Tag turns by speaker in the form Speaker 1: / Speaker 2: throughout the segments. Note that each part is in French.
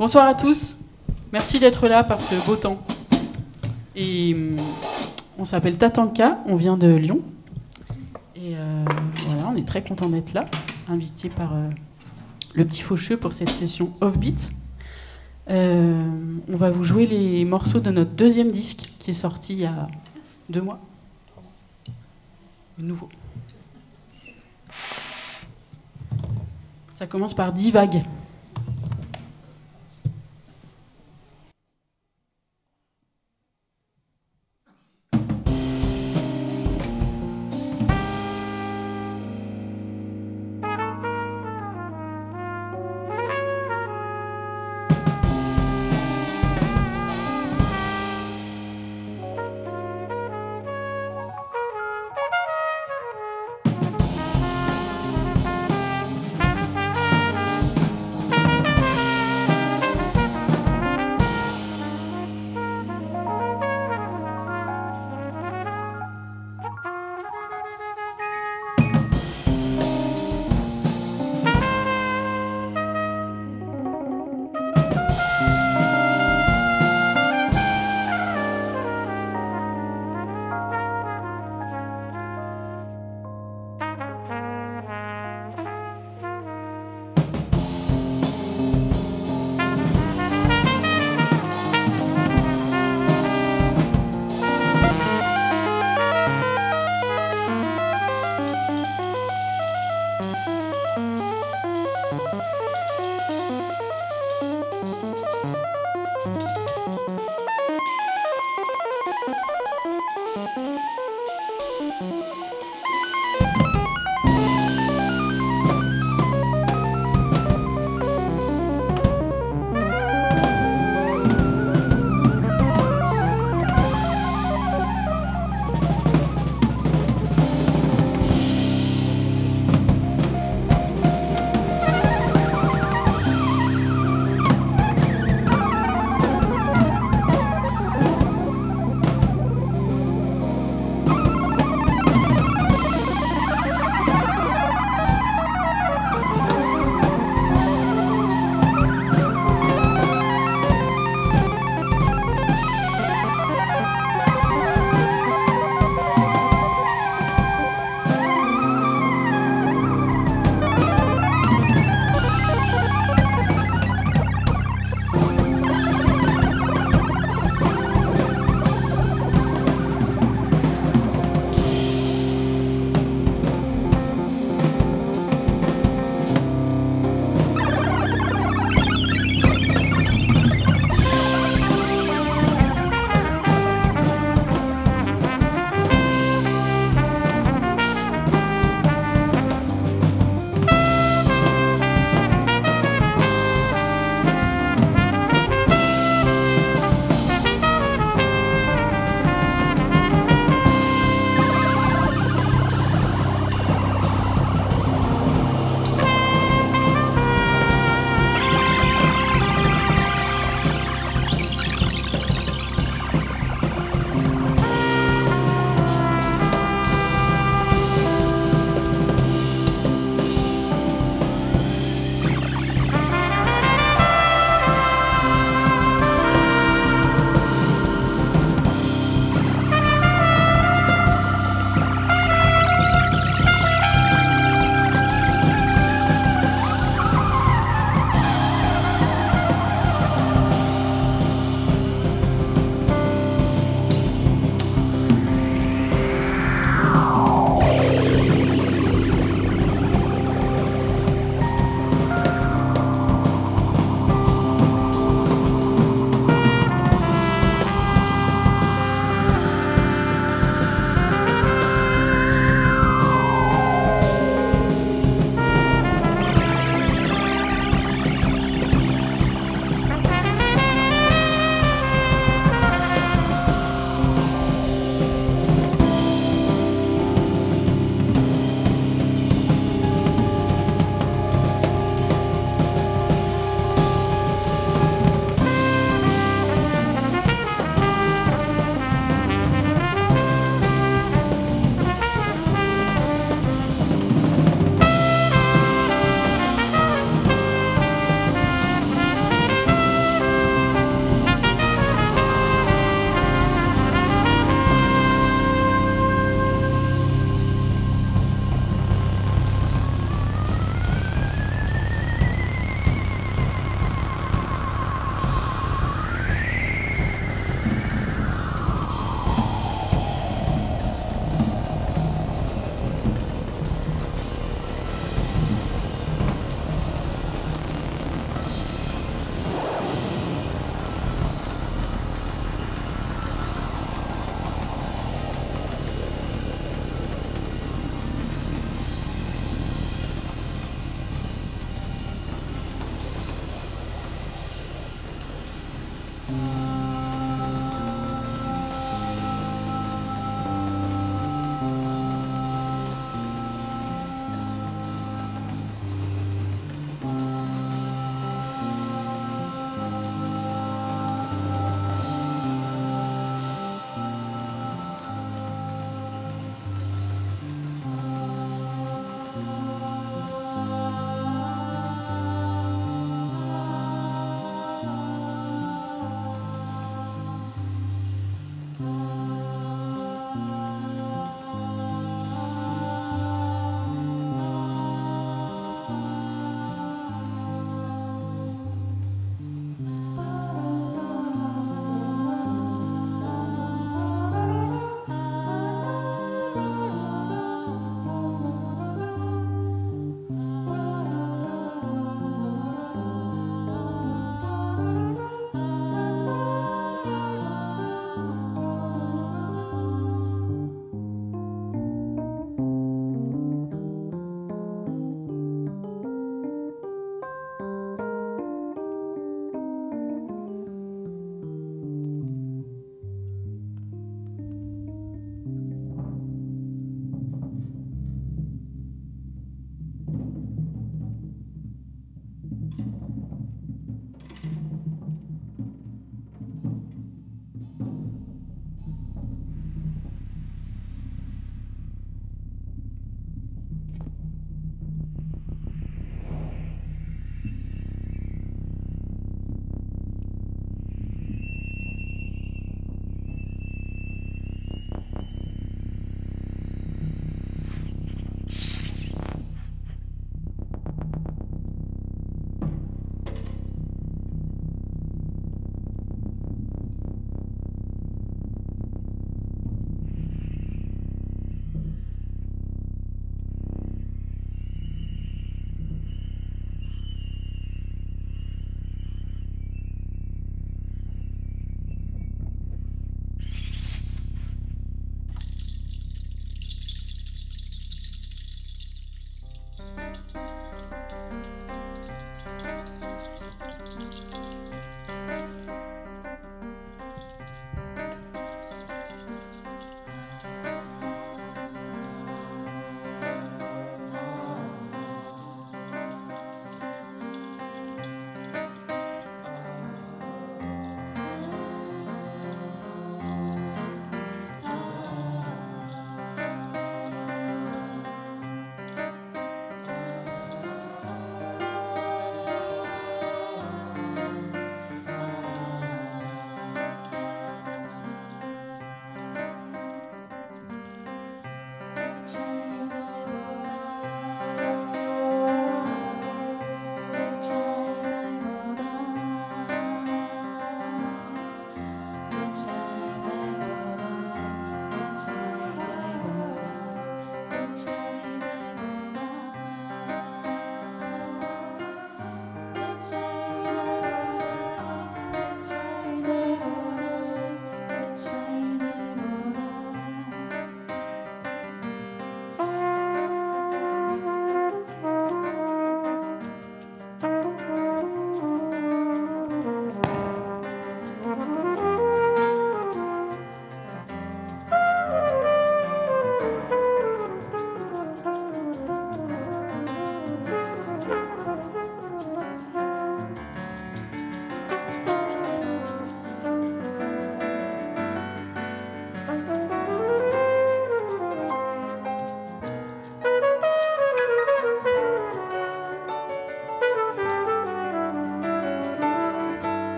Speaker 1: Bonsoir à tous. Merci d'être là par ce beau temps. Et hum, on s'appelle Tatanka, on vient de Lyon. Et euh, voilà, on est très content d'être là, invité par euh, le petit faucheux pour cette session off-beat. Euh, on va vous jouer les morceaux de notre deuxième disque qui est sorti il y a deux mois. Nouveau. Ça commence par 10 vagues.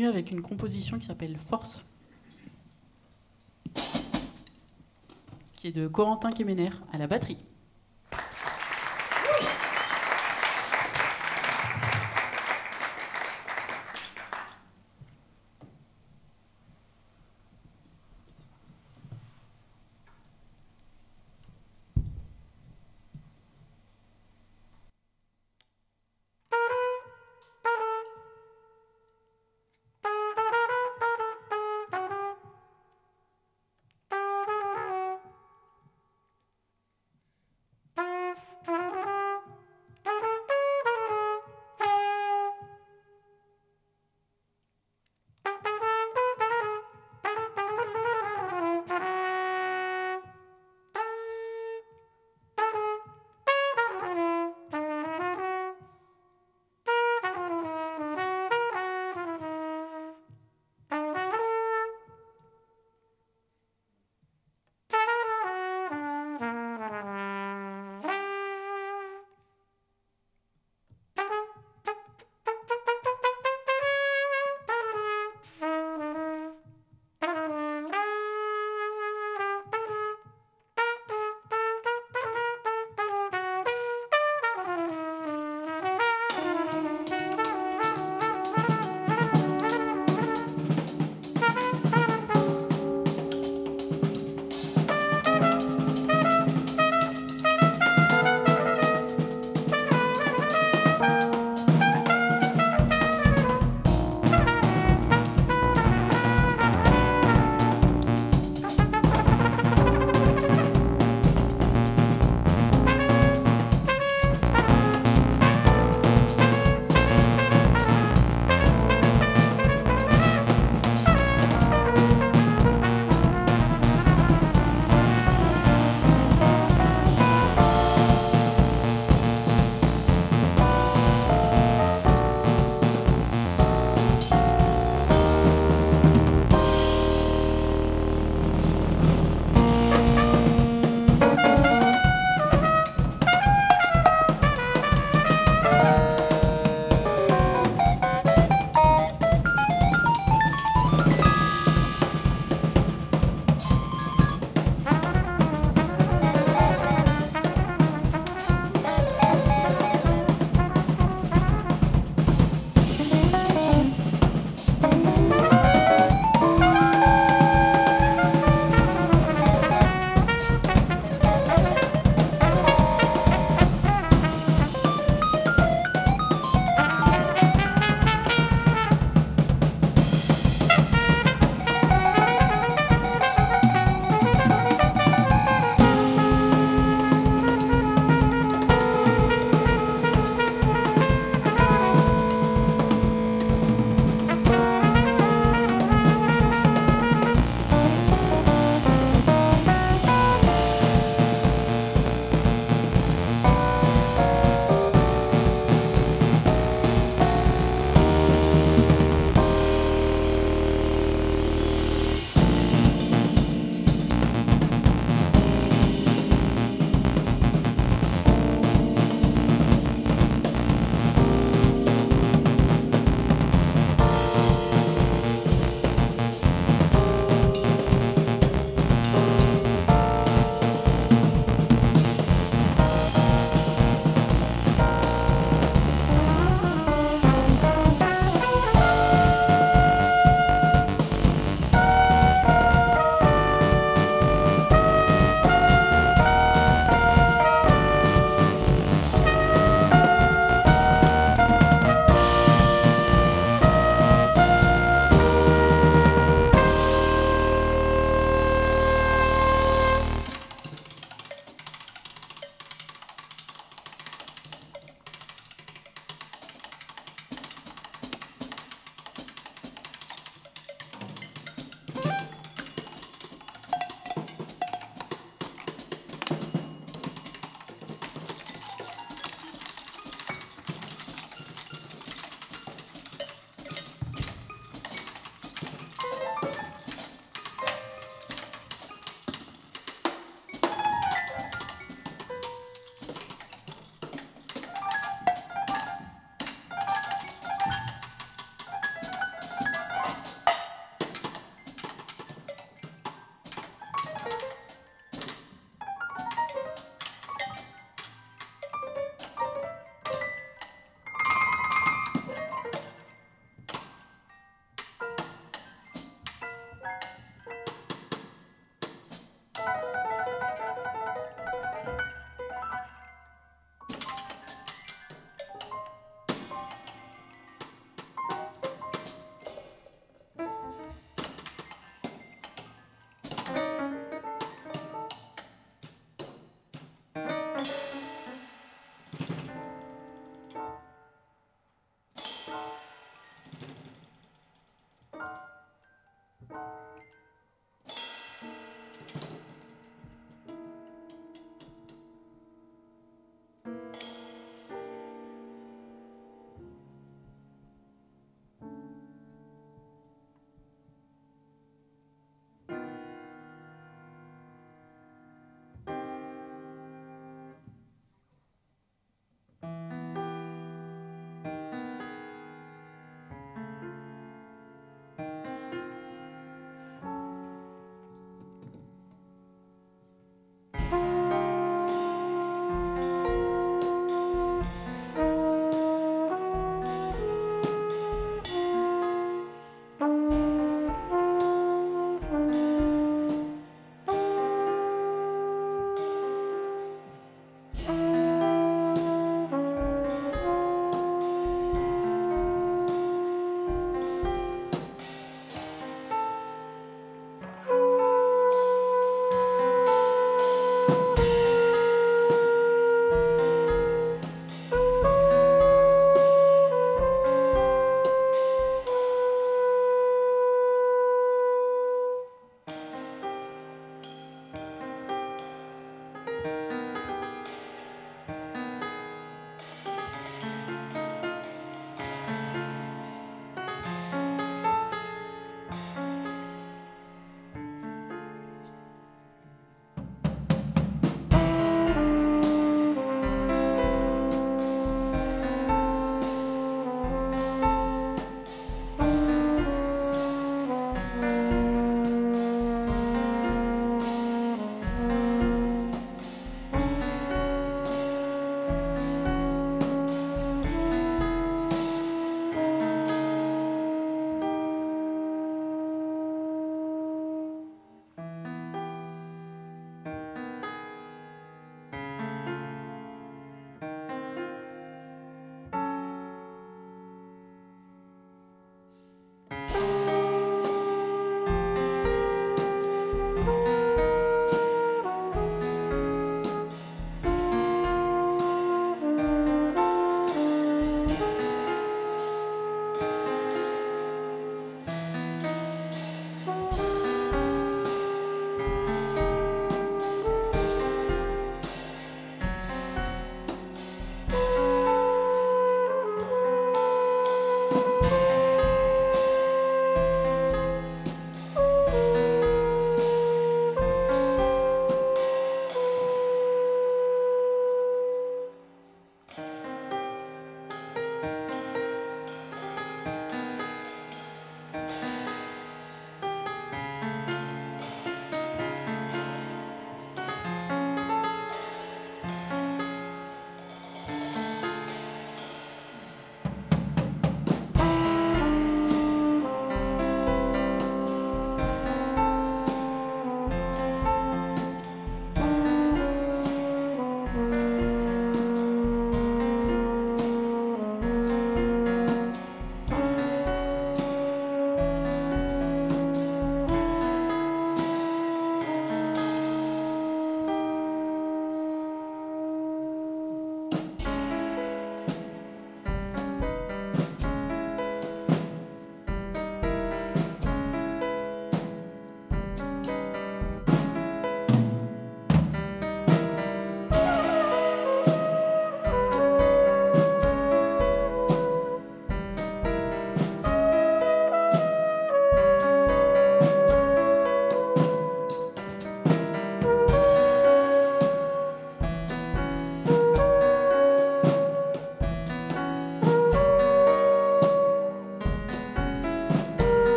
Speaker 1: Avec une composition qui s'appelle Force, qui est de Corentin Kemener à la batterie.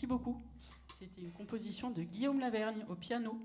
Speaker 1: Merci beaucoup. C'était une composition de Guillaume Lavergne au piano.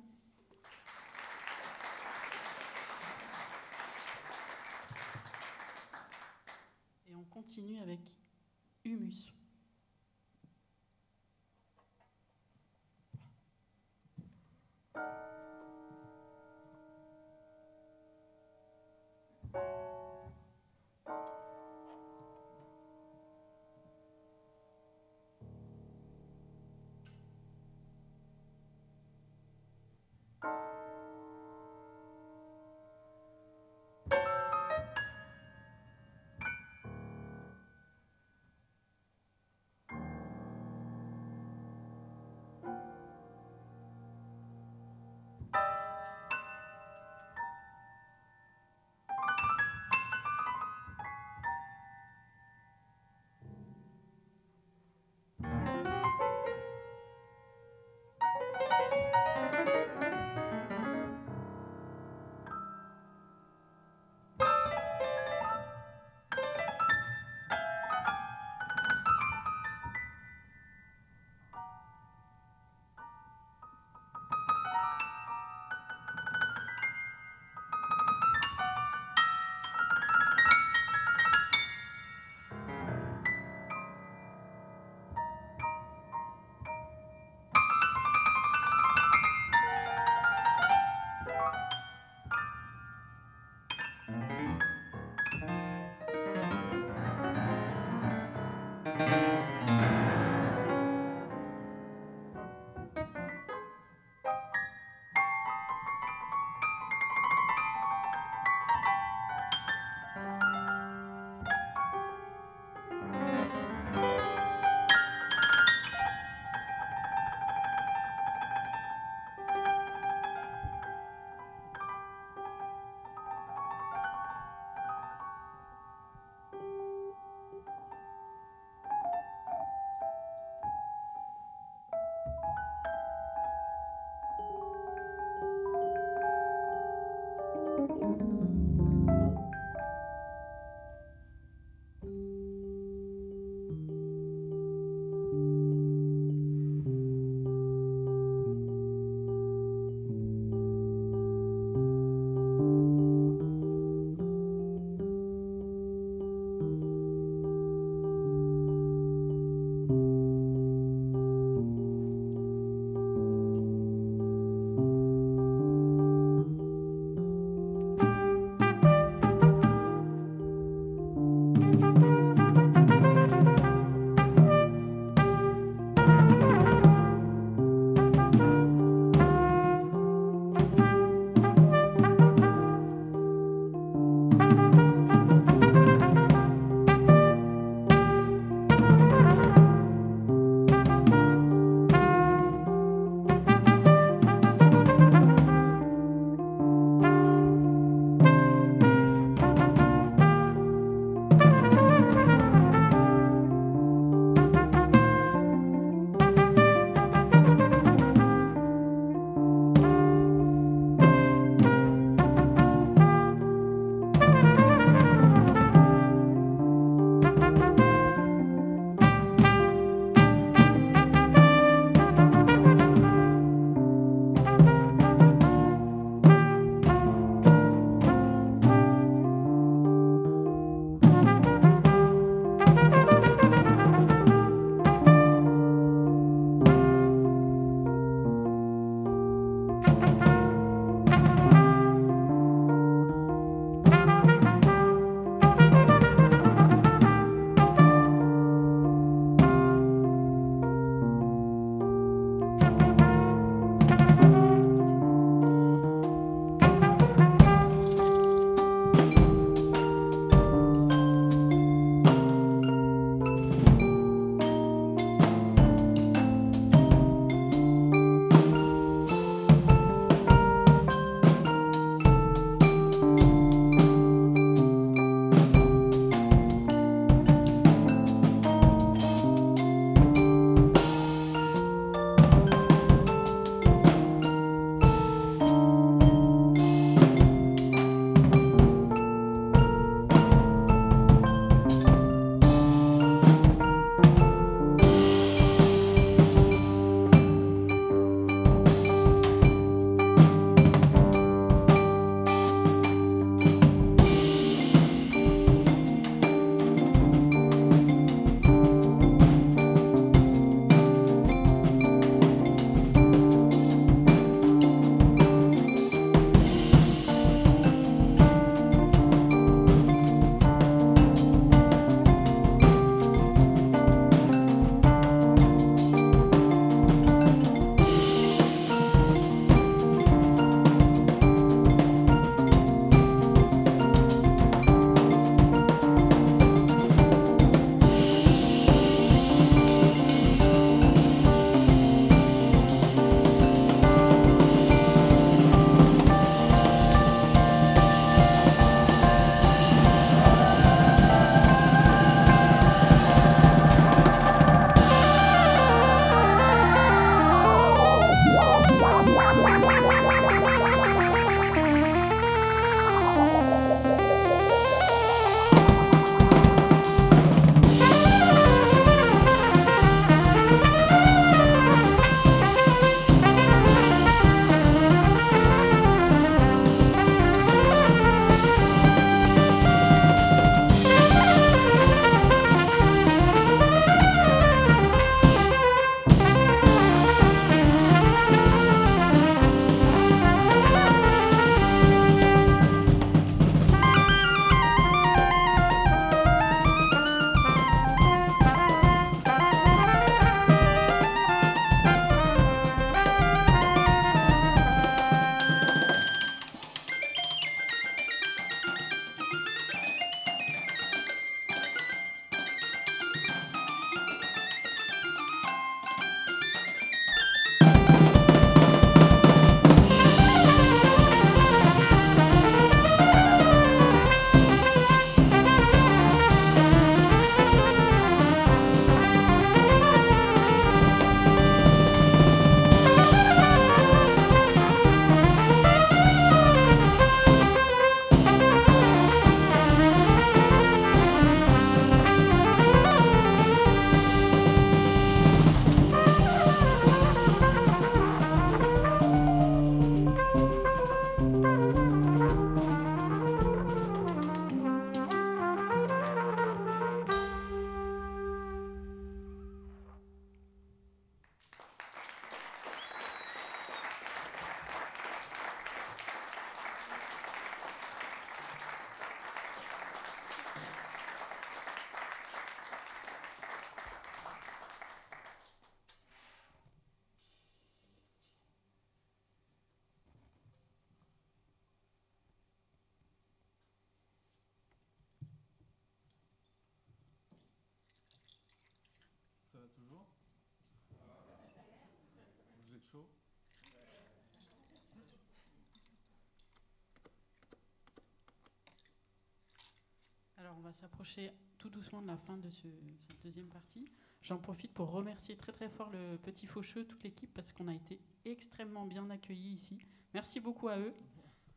Speaker 1: Alors on va s'approcher tout doucement de la fin de ce- cette deuxième partie. J'en profite pour remercier très très fort le petit faucheux, toute l'équipe, parce qu'on a été extrêmement bien accueillis ici. Merci beaucoup à eux.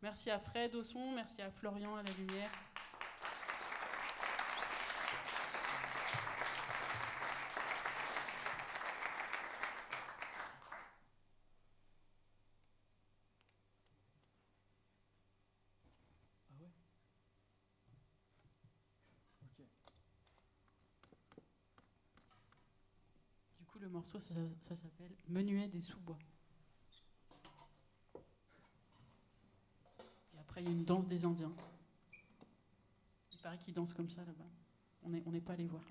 Speaker 1: Merci à Fred au son, merci à Florian à la lumière.
Speaker 2: Ah ouais Ok.
Speaker 1: Du coup, le ça, s'appelle Menuet des sous-bois. Et après, il y a une danse des Indiens. Il paraît qu'ils dansent comme ça là-bas. On n'est pas allé voir.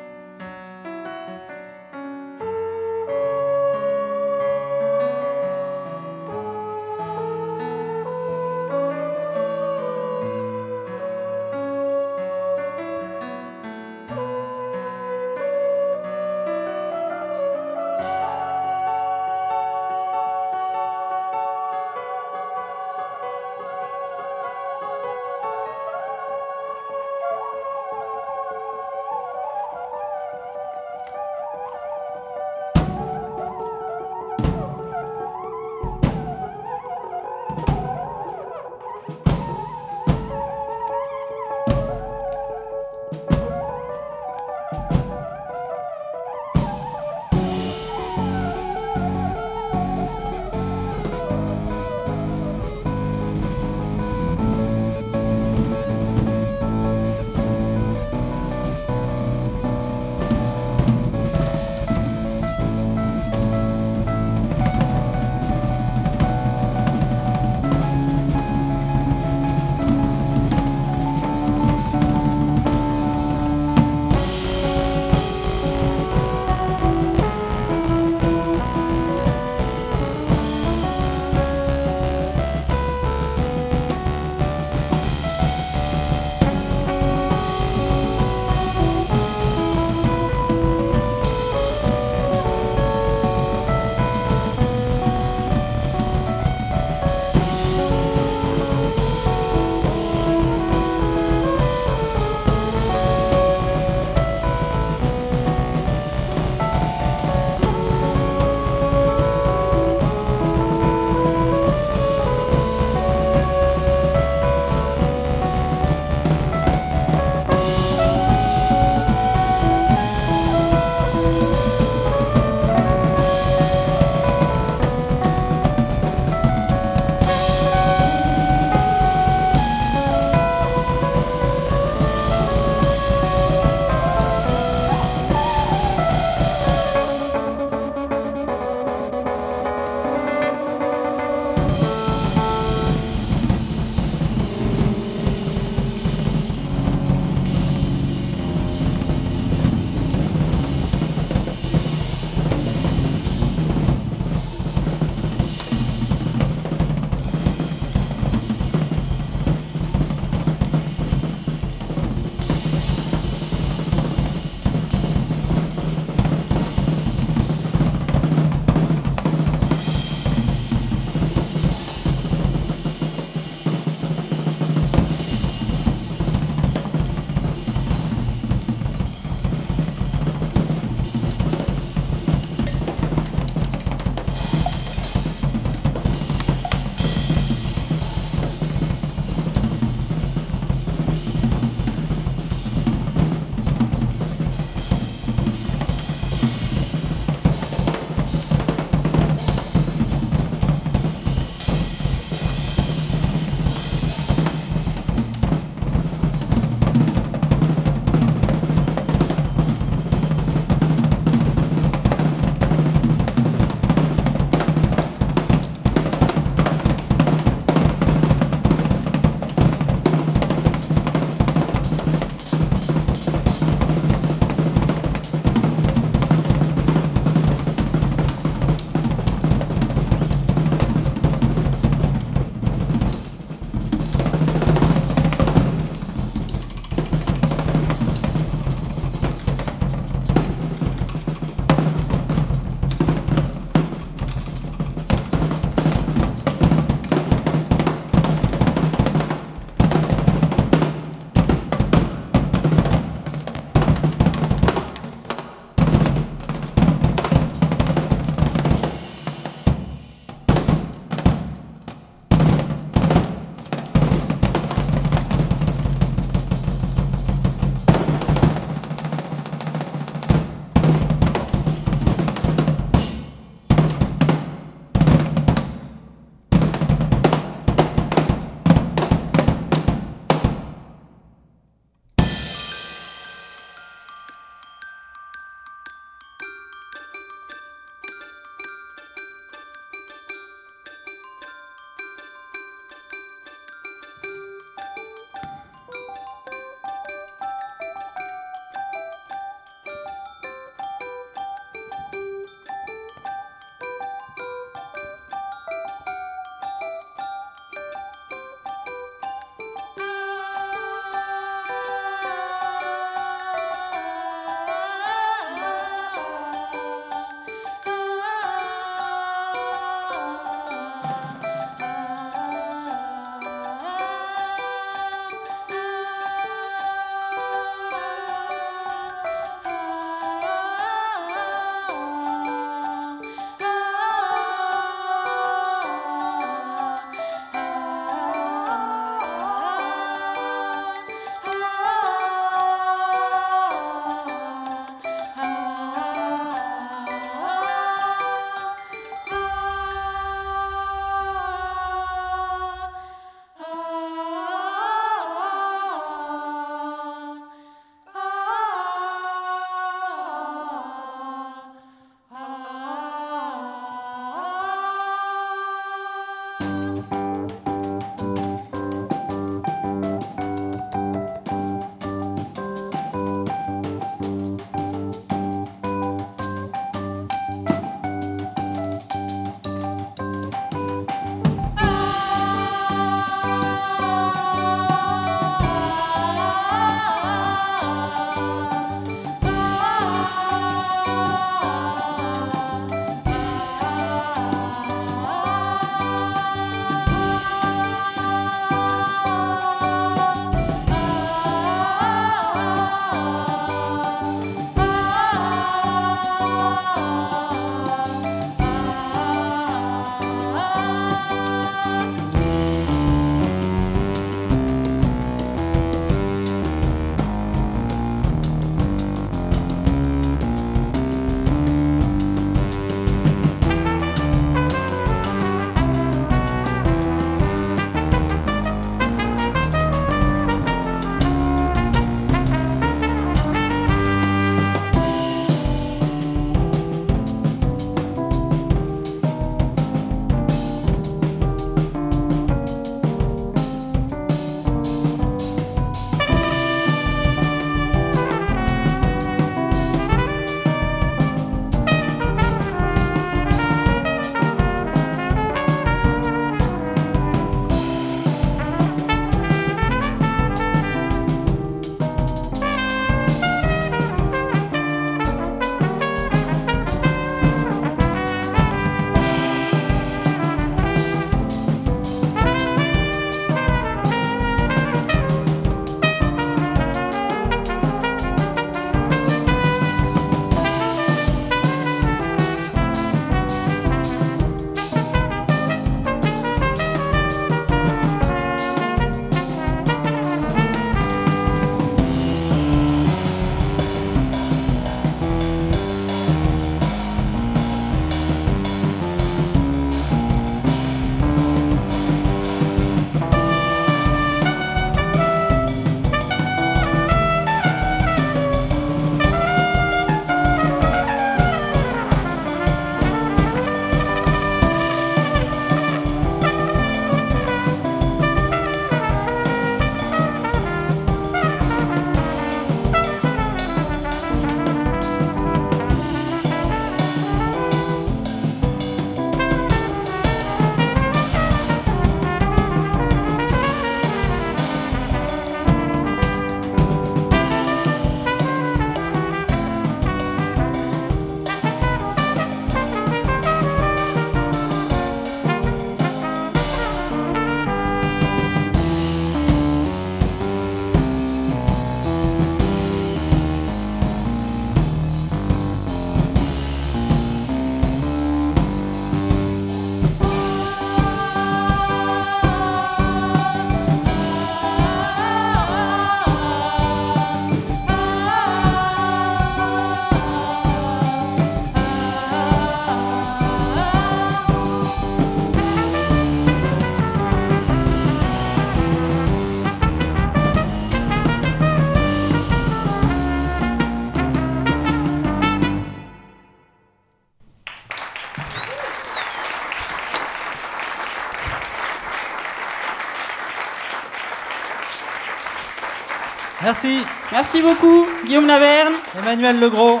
Speaker 3: Merci.
Speaker 1: Merci beaucoup, Guillaume Laverne,
Speaker 3: Emmanuel Legros.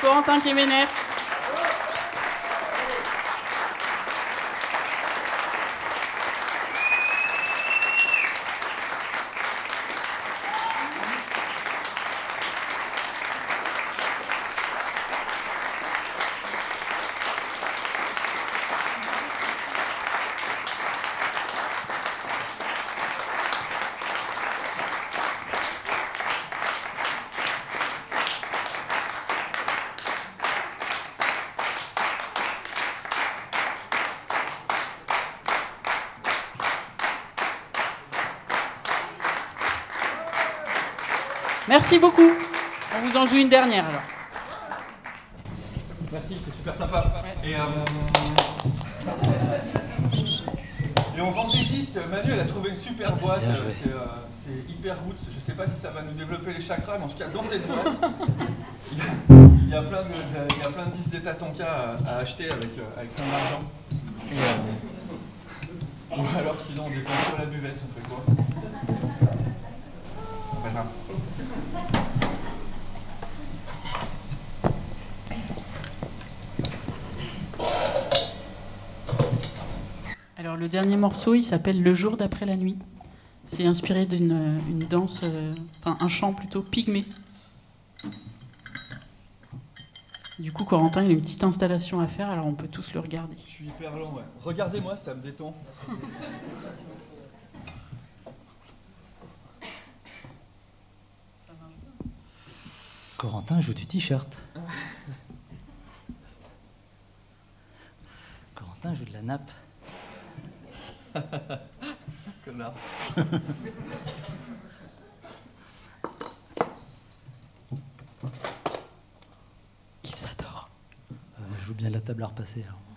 Speaker 1: Corentin Kéméner. Merci beaucoup. On vous en joue une dernière alors.
Speaker 2: Merci, c'est super sympa. Et, euh, et on vend des disques. Manu, elle a trouvé une super boîte.
Speaker 3: bien
Speaker 2: euh. C'est, euh, c'est hyper roots. Je sais pas si ça va nous développer les chakras, mais en tout cas, dans cette boîte, il y a, il y a plein de, de- il y a plein de disques des Tatanka à, à acheter avec, euh, avec plein d'argent. Ou alors, sinon, on dépense sur la buvette. On fait quoi On fait ça.
Speaker 1: Alors le dernier morceau, il s'appelle Le jour d'après la nuit. C'est inspiré d'une une danse, euh, enfin un chant plutôt pygmée. Du coup, Corentin, il a une petite installation à faire, alors on peut tous le regarder.
Speaker 2: Je suis hyper lent, ouais. Regardez-moi, ça me détend.
Speaker 3: Corentin joue du t-shirt. Corentin joue de la nappe.
Speaker 2: Connard.
Speaker 1: Il s'adore.
Speaker 3: Euh, je joue bien la table à repasser. alors.